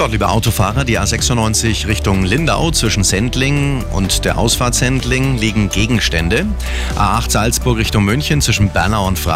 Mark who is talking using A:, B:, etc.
A: Gott, liebe Autofahrer, die A96 Richtung Lindau zwischen Sendling und der Ausfahrt Sendling liegen Gegenstände. A8 Salzburg Richtung München zwischen Bernau und Freiburg